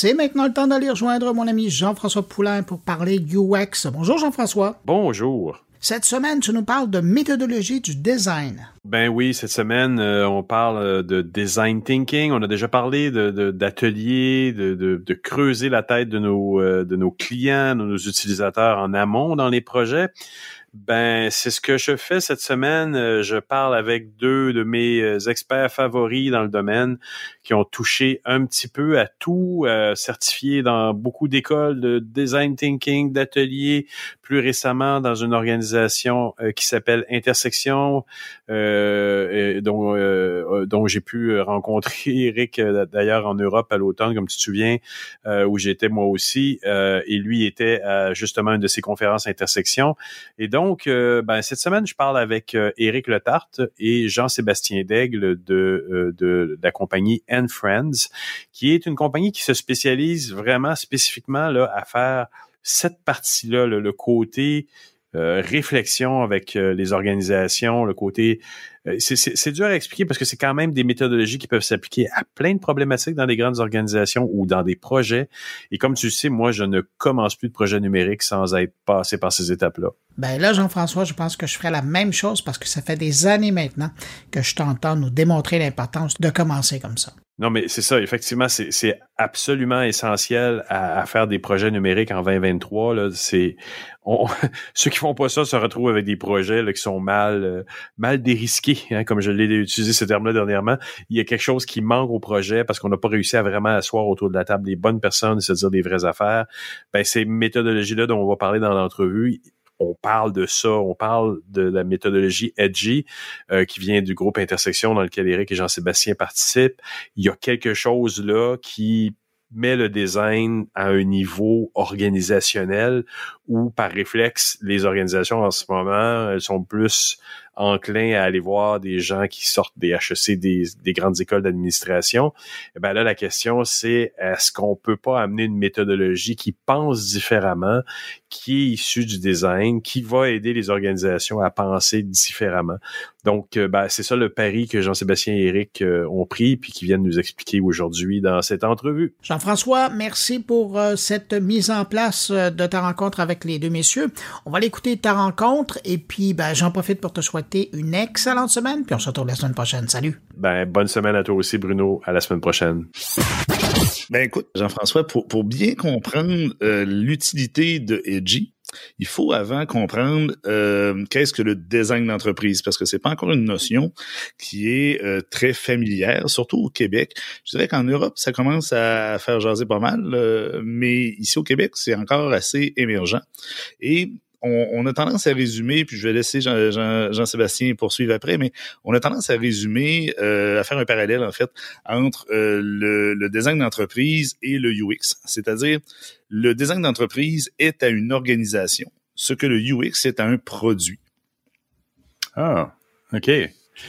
c'est maintenant le temps d'aller rejoindre mon ami Jean-François Poulain pour parler UX. Bonjour Jean-François. Bonjour. Cette semaine, tu nous parles de méthodologie du design. Ben oui, cette semaine, euh, on parle euh, de design thinking. On a déjà parlé d'ateliers, de, de, de, creuser la tête de nos, euh, de nos clients, de nos utilisateurs en amont dans les projets. Ben, c'est ce que je fais cette semaine. Je parle avec deux de mes experts favoris dans le domaine qui ont touché un petit peu à tout, euh, certifié dans beaucoup d'écoles de design thinking, d'ateliers, plus récemment dans une organisation euh, qui s'appelle Intersection, euh, dont, euh, dont j'ai pu rencontrer Eric d'ailleurs en Europe à l'automne, comme tu te souviens, où j'étais moi aussi, et lui était à justement une de ces conférences Intersection. Et donc, ben, cette semaine, je parle avec Eric Letarte et Jean-Sébastien Daigle de, de, de la compagnie Friends, qui est une compagnie qui se spécialise vraiment spécifiquement là, à faire cette partie-là, le, côté euh, réflexion avec euh, les organisations, le côté... Euh, c'est dur à expliquer parce que c'est quand même des méthodologies qui peuvent s'appliquer à plein de problématiques dans des grandes organisations ou dans des projets. Et comme tu le sais, moi, je ne commence plus de projet numérique sans être passé par ces étapes-là. Ben là, Jean-François, je pense que je ferai la même chose parce que ça fait des années maintenant que je t'entends nous démontrer l'importance de commencer comme ça. Non, mais c'est ça, effectivement, c'est absolument essentiel à, faire des projets numériques en 2023. Là. C'est, ceux qui font pas ça se retrouvent avec des projets là, qui sont mal, euh, mal dérisqués, hein, comme je l'ai utilisé ce terme-là dernièrement. Il y a quelque chose qui manque au projet parce qu'on n'a pas réussi à vraiment asseoir autour de la table les bonnes personnes et se dire des vraies affaires. Ben, ces méthodologies-là dont on va parler dans l'entrevue, on parle de ça, on parle de la méthodologie Edgy euh, qui vient du groupe Intersection dans lequel Eric et Jean-Sébastien participent. Il y a quelque chose là qui met le design à un niveau organisationnel où par réflexe les organisations en ce moment elles sont plus enclin à aller voir des gens qui sortent des HEC, des, des grandes écoles d'administration, eh ben là, la question, c'est est-ce qu'on peut pas amener une méthodologie qui pense différemment, qui est issue du design, qui va aider les organisations à penser différemment? Donc, euh, ben, c'est ça le pari que Jean-Sébastien et Eric euh, ont pris, puis qui viennent nous expliquer aujourd'hui dans cette entrevue. Jean-François, merci pour euh, cette mise en place de ta rencontre avec les deux messieurs. On va l'écouter ta rencontre, et puis ben, j'en profite pour te souhaiter une excellente semaine, puis on se retrouve la semaine prochaine. Salut. Ben, bonne semaine à toi aussi, Bruno. À la semaine prochaine. Ben écoute, Jean-François, pour, pour bien comprendre euh, l'utilité de Edgy, il faut avant comprendre euh, qu'est-ce que le design d'entreprise, parce que c'est pas encore une notion qui est euh, très familière, surtout au Québec. Je dirais qu'en Europe, ça commence à faire jaser pas mal, mais ici au Québec, c'est encore assez émergent. Et on, a tendance à résumer, puis je vais laisser Jean-Sébastien poursuivre après, mais on a tendance à résumer, euh, à faire un parallèle en fait entre euh, le, design d'entreprise et le UX. C'est-à-dire, le design d'entreprise est à une organisation, ce que le UX est à un produit. Ah, OK.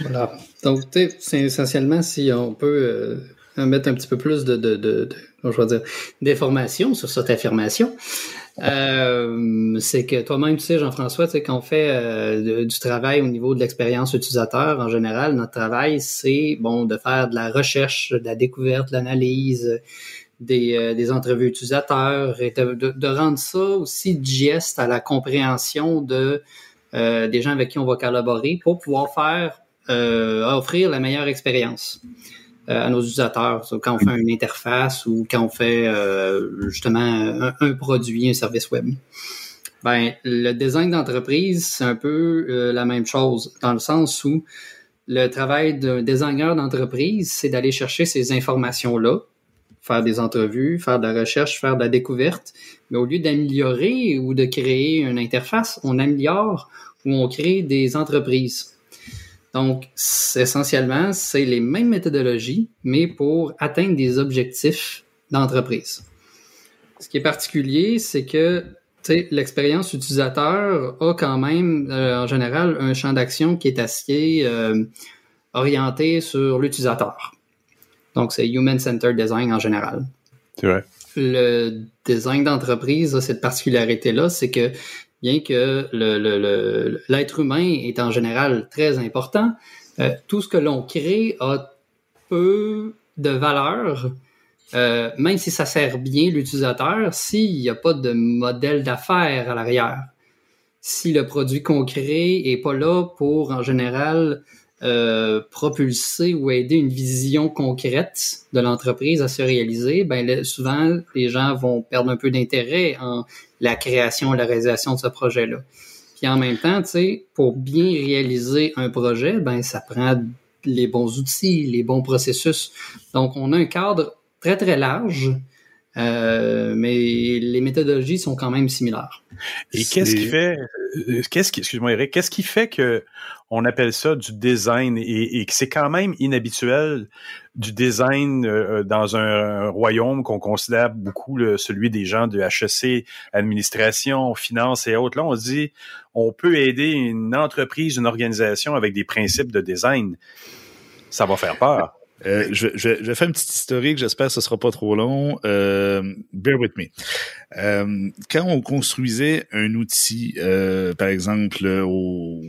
Voilà. Donc, c'est essentiellement si on peut euh, mettre un petit peu plus de, de, de, je vais dire, d'informations sur cette affirmation. Euh, c'est que toi-même, tu sais, Jean-François, tu sais, qu'on fait euh, du travail au niveau de l'expérience utilisateur, en général, notre travail, c'est bon de faire de la recherche, de la découverte, de l'analyse, des, euh, des, entrevues utilisateurs et de, de, rendre ça aussi digeste à la compréhension de des gens avec qui on va collaborer pour pouvoir faire offrir la meilleure expérience. Euh, à nos utilisateurs. quand on fait une interface ou quand on fait euh, justement un, produit, un service web. Ben, le design d'entreprise, c'est un peu euh, la même chose, dans le sens où le travail d'un designer d'entreprise, c'est d'aller chercher ces informations-là, faire des entrevues, faire de la recherche, faire de la découverte, mais au lieu d'améliorer ou de créer une interface, on améliore ou on crée des entreprises. Donc, essentiellement, c'est les mêmes méthodologies, mais pour atteindre des objectifs d'entreprise. Ce qui est particulier, c'est que l'expérience utilisateur a quand même, euh, en général, un champ d'action qui est assez euh, orienté sur l'utilisateur. Donc, c'est Human-Centered Design en général. C'est vrai. Le design d'entreprise a cette particularité-là, c'est que bien que l'être humain est en général très important, euh, tout ce que l'on crée a peu de valeur euh, même si ça sert bien l'utilisateur, s'il n'y a pas de modèle d'affaires à l'arrière, si le produit concret est pas là pour, en général, euh, propulser ou aider une vision concrète de l'entreprise à se réaliser, ben souvent les gens vont perdre un peu d'intérêt en la création, la réalisation de ce projet-là. Puis en même temps, tu sais, pour bien réaliser un projet, ben ça prend les bons outils, les bons processus. Donc on a un cadre très très large euh, mais les méthodologies sont quand même similaires. Et qu'est-ce qui fait, euh, qu'est-ce qui, excuse-moi Eric, qu'est-ce qui fait que on appelle ça du design et, que c'est quand même inhabituel du design euh, dans un, royaume qu'on considère beaucoup celui des gens de HEC, administration, finance et autres? Là, on se dit, on peut aider une entreprise, une organisation avec des principes de design. Ça va faire peur. Euh, je, je, je, vais faire une petite historique, j'espère que ce sera pas trop long. Euh, bear with me. Euh, quand on construisait un outil, euh, par exemple au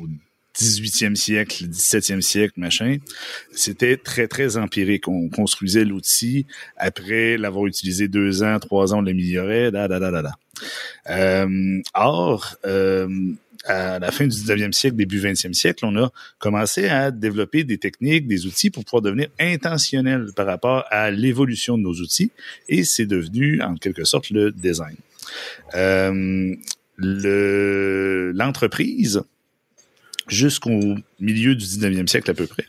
18e siècle, 17e siècle, machin, c'était très, très empirique. On construisait l'outil, après l'avoir utilisé deux ans, trois ans, on l'améliorait, da, da, da, da, da. Euh, or, euh, à la fin du 19e siècle, début 20e siècle, on a commencé à développer des techniques, des outils pour pouvoir devenir intentionnel par rapport à l'évolution de nos outils et c'est devenu en quelque sorte le design. Euh, L'entreprise jusqu'au milieu du 19e siècle à peu près,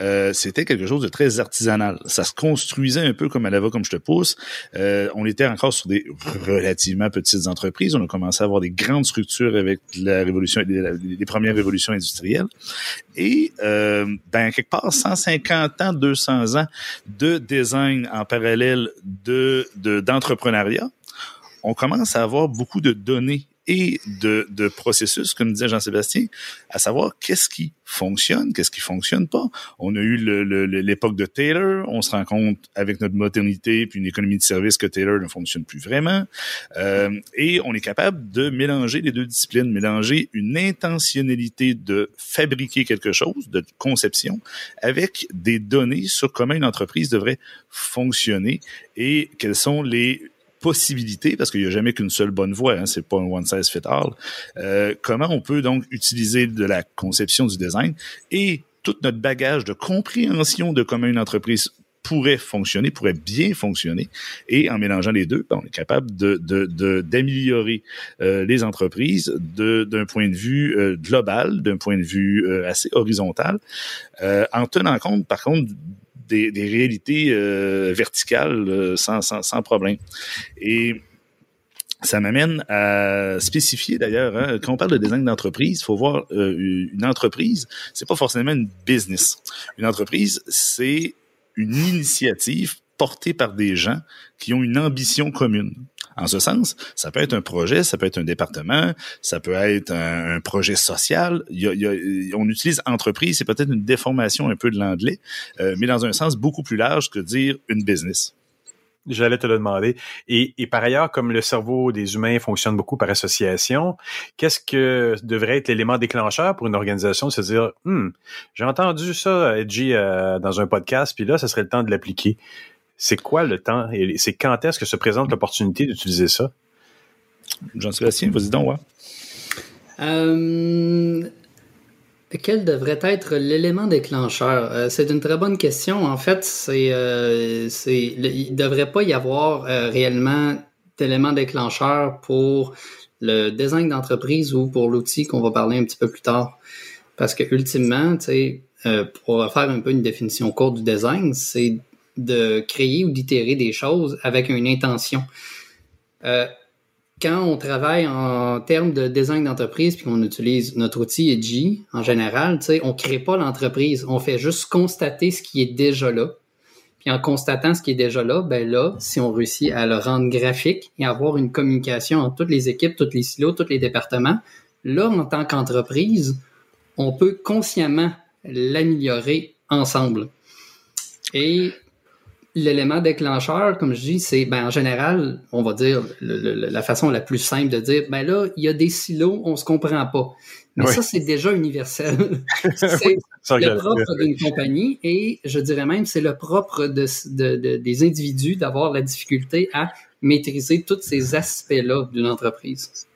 euh, c'était quelque chose de très artisanal. Ça se construisait un peu comme à la comme je te pousse. Euh, on était encore sur des relativement petites entreprises. On a commencé à avoir des grandes structures avec la révolution, les, premières révolutions industrielles. Et euh, ben quelque part, 150 ans, 200 ans de design en parallèle de d'entrepreneuriat, on commence à avoir beaucoup de données et de, de processus, comme disait Jean-Sébastien, à savoir qu'est-ce qui fonctionne, qu'est-ce qui fonctionne pas. On a eu l'époque de Taylor, on se rend compte avec notre modernité puis une économie de service que Taylor ne fonctionne plus vraiment, euh, et on est capable de mélanger les deux disciplines, mélanger une intentionnalité de fabriquer quelque chose, de conception, avec des données sur comment une entreprise devrait fonctionner et quels sont les possibilités, parce qu'il n'y a jamais qu'une seule bonne voie, hein, c'est pas un one size fit all. Euh, comment on peut donc utiliser de la conception du design et tout notre bagage de compréhension de comment une entreprise pourrait fonctionner, pourrait bien fonctionner, et en mélangeant les deux, ben, on est capable de d'améliorer euh, les entreprises d'un point de vue euh, global, d'un point de vue euh, assez horizontal, en tenant compte, par contre, des, réalités euh, verticales euh, sans, sans, problème. Et ça m'amène à spécifier d'ailleurs, hein, quand on parle de design d'entreprise, il faut voir euh, une entreprise, c'est pas forcément une business. Une entreprise, c'est une initiative portée par des gens qui ont une ambition commune. En ce sens, ça peut être un projet, ça peut être un département, ça peut être un, projet social. on utilise entreprise, c'est peut-être une déformation un peu de l'anglais, euh, mais dans un sens beaucoup plus large que dire une business. J'allais te le demander. Et, par ailleurs, comme le cerveau des humains fonctionne beaucoup par association, qu'est-ce que devrait être l'élément déclencheur pour une organisation de se dire, hmm, j'ai entendu ça, Edgy, euh, dans un podcast, puis là, ça serait le temps de l'appliquer c'est quoi le temps et c'est quand est-ce que se présente l'opportunité d'utiliser ça? Jean-Sébastien, vas-y donc, ouais. Euh, quel devrait être l'élément déclencheur? Euh, c'est une très bonne question. En fait, c'est, euh, il ne devrait pas y avoir réellement d'élément déclencheur pour le design d'entreprise ou pour l'outil qu'on va parler un petit peu plus tard. Parce que ultimement, pour faire un peu une définition courte du design, c'est de créer ou d'itérer des choses avec une intention. Euh, quand on travaille en termes de design d'entreprise puis qu'on utilise notre outil Edgy, en général, on ne crée pas l'entreprise. On fait juste constater ce qui est déjà là. Puis en constatant ce qui est déjà là, ben là, si on réussit à le rendre graphique et avoir une communication entre toutes les équipes, tous les silos, tous les départements, là, en tant qu'entreprise, on peut consciemment l'améliorer ensemble. Et L'élément déclencheur, comme je dis, c'est ben, en général, on va dire la façon la plus simple de dire, ben là, il y a des silos, on se comprend pas. Mais ça, c'est déjà universel. le propre d'une compagnie et je dirais même c'est le propre de, de, des individus d'avoir la difficulté à maîtriser tous ces aspects-là d'une entreprise.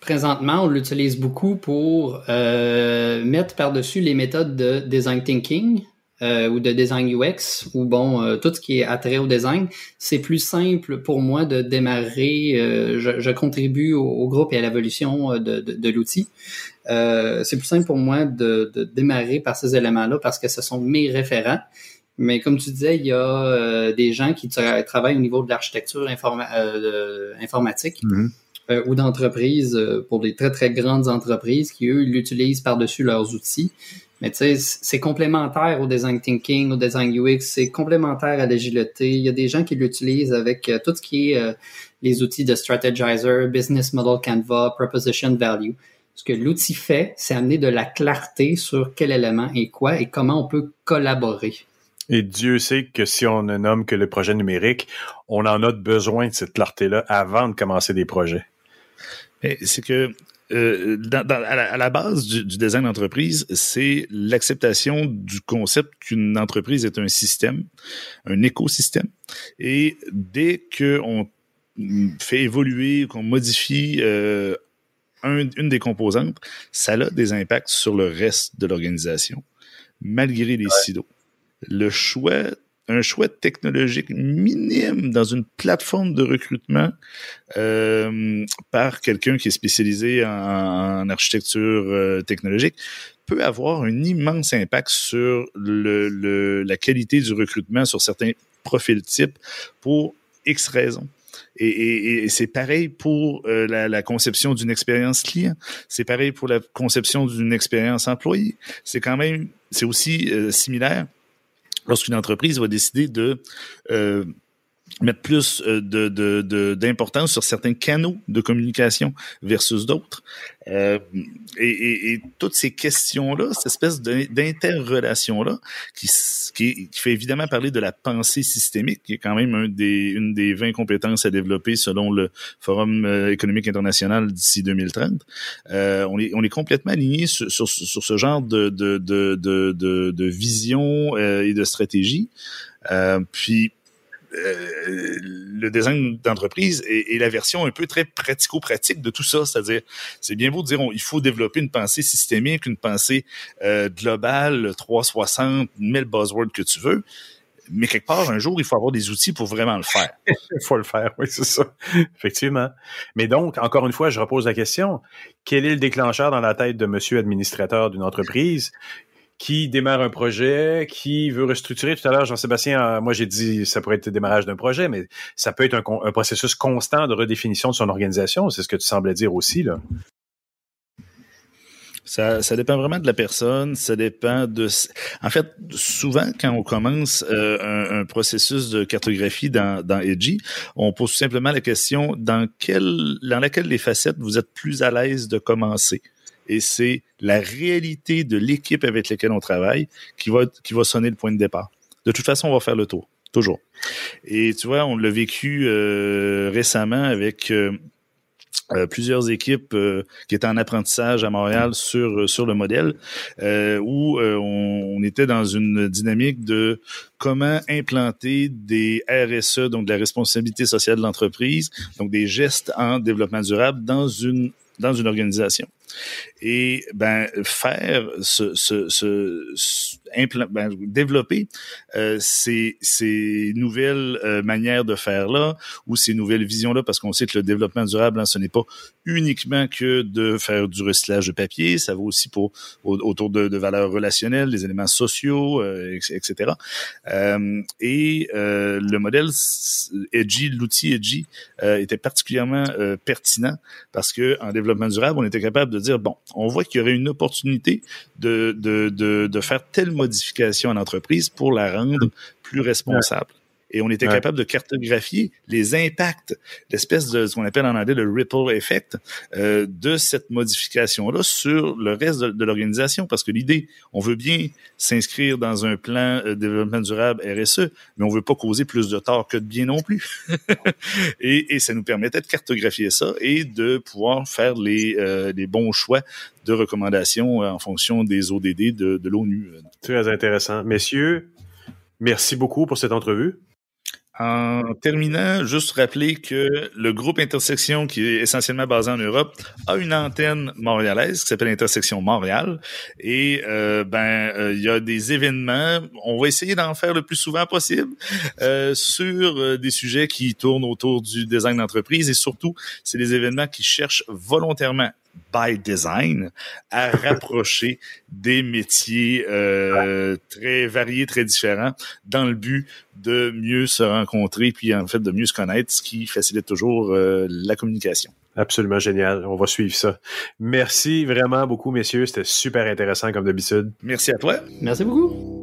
Présentement, on l'utilise beaucoup pour euh, mettre par-dessus les méthodes de design thinking, euh, ou de design UX ou bon euh, tout ce qui est attrait au design, c'est plus simple pour moi de démarrer. Euh, je, je, contribue au, groupe et à l'évolution de, de, de l'outil. c'est plus simple pour moi de, de, démarrer par ces éléments-là parce que ce sont mes référents. Mais comme tu disais, il y a des gens qui travaillent au niveau de l'architecture informatique. Mm-hmm. ou d'entreprises pour des très très grandes entreprises qui eux l'utilisent par-dessus leurs outils mais tu sais, c'est complémentaire au design thinking, au design UX, c'est complémentaire à l'agilité. Il y a des gens qui l'utilisent avec euh, tout ce qui est euh, les outils de strategizer, business model Canva, proposition value. Ce que l'outil fait, c'est amener de la clarté sur quel élément est quoi et comment on peut collaborer. Et Dieu sait que si on ne nomme que le projet numérique, on en a besoin de cette clarté-là avant de commencer des projets. C'est que euh, à, la, base du, design d'entreprise, c'est l'acceptation du concept qu'une entreprise est un système, un écosystème. Et dès qu'on fait évoluer, qu'on modifie euh, une des composantes, ça a des impacts sur le reste de l'organisation, malgré les silos. Le choix un choix technologique minime dans une plateforme de recrutement euh, par quelqu'un qui est spécialisé en, architecture euh, technologique peut avoir un immense impact sur le, la qualité du recrutement sur certains profils types pour X raisons. Et, et, c'est pareil pour euh, la, la, conception d'une expérience client. C'est pareil pour la conception d'une expérience employé. C'est quand même, c'est aussi similaire lorsqu'une entreprise va décider de euh, mettre plus euh, de, d'importance sur certains canaux de communication versus d'autres. Euh, et, toutes ces questions-là, cette espèce d'interrelation-là, qui, qui, fait évidemment parler de la pensée systémique, qui est quand même un des, une des 20 compétences à développer selon le Forum euh, économique international d'ici 2030. on, est, on est complètement aligné sur, sur, ce genre de, de, de, de, de vision et de stratégie. puis euh, le design d'entreprise est, la version un peu très pratico-pratique de tout ça. C'est-à-dire, c'est bien beau de dire il faut développer une pensée systémique, une pensée euh, globale, 360, mille buzzwords que tu veux. Mais quelque part, un jour, il faut avoir des outils pour vraiment le faire. il faut le faire, oui, c'est ça. Effectivement. Mais donc, encore une fois, je repose la question. Quel est le déclencheur dans la tête de monsieur administrateur d'une entreprise qui démarre un projet, qui veut restructurer. Tout à l'heure, Jean-Sébastien, euh, moi j'ai dit ça pourrait être le démarrage d'un projet, mais ça peut être un, processus constant de redéfinition de son organisation. C'est ce que tu semblais dire aussi, là. Ça, dépend vraiment de la personne. Ça dépend de. En fait, souvent quand on commence euh, un, processus de cartographie dans, dans on pose tout simplement la question dans quelle, dans laquelle les facettes vous êtes plus à l'aise de commencer? Et c'est la réalité de l'équipe avec laquelle on travaille qui va, qui va sonner le point de départ. De toute façon, on va faire le tour, toujours. Et tu vois, on l'a vécu euh, récemment avec euh, euh, plusieurs équipes qui étaient en apprentissage à Montréal sur sur le modèle où on, on, était dans une dynamique de comment implanter des RSE donc de la responsabilité sociale de l'entreprise donc des gestes en développement durable dans une dans une organisation. Et ben faire ce, ben, développer euh, ces, ces nouvelles euh, manières de faire là ou ces nouvelles visions là, parce qu'on sait que le développement durable, hein, ce n'est pas uniquement que de faire du recyclage de papier, ça vaut aussi pour autour de, de, valeurs relationnelles, des éléments sociaux, euh, etc. Euh, et euh, le modèle Edgy, l'outil Edgy, était particulièrement pertinent parce que en développement durable, on était capable de dire bon, on voit qu'il y aurait une opportunité de, de, de, de faire telle modification à l'entreprise pour la rendre plus responsable. Et on était capable de cartographier les impacts, l'espèce de ce qu'on appelle en anglais le ripple effect euh, de cette modification-là sur le reste de, l'organisation. Parce que l'idée, on veut bien s'inscrire dans un plan de développement durable RSE, mais on veut pas causer plus de tort que de bien non plus. et, et, ça nous permettait de cartographier ça et de pouvoir faire les, euh, les bons choix de recommandations en fonction des ODD de, de l'ONU. Très intéressant. Messieurs, merci beaucoup pour cette entrevue. En terminant, juste rappeler que le groupe Intersection, qui est essentiellement basé en Europe, a une antenne montréalaise qui s'appelle Intersection Montréal. Et euh, ben, euh, il y a des événements. On va essayer d'en faire le plus souvent possible euh, sur des sujets qui tournent autour du design d'entreprise. Et surtout, c'est des événements qui cherchent volontairement by design à rapprocher des métiers euh, très variés, très différents, dans le but de mieux se rencontrer, puis en fait de mieux se connaître, ce qui facilite toujours euh, la communication. Absolument génial. On va suivre ça. Merci vraiment beaucoup, messieurs. C'était super intéressant comme d'habitude. Merci à toi. Merci beaucoup.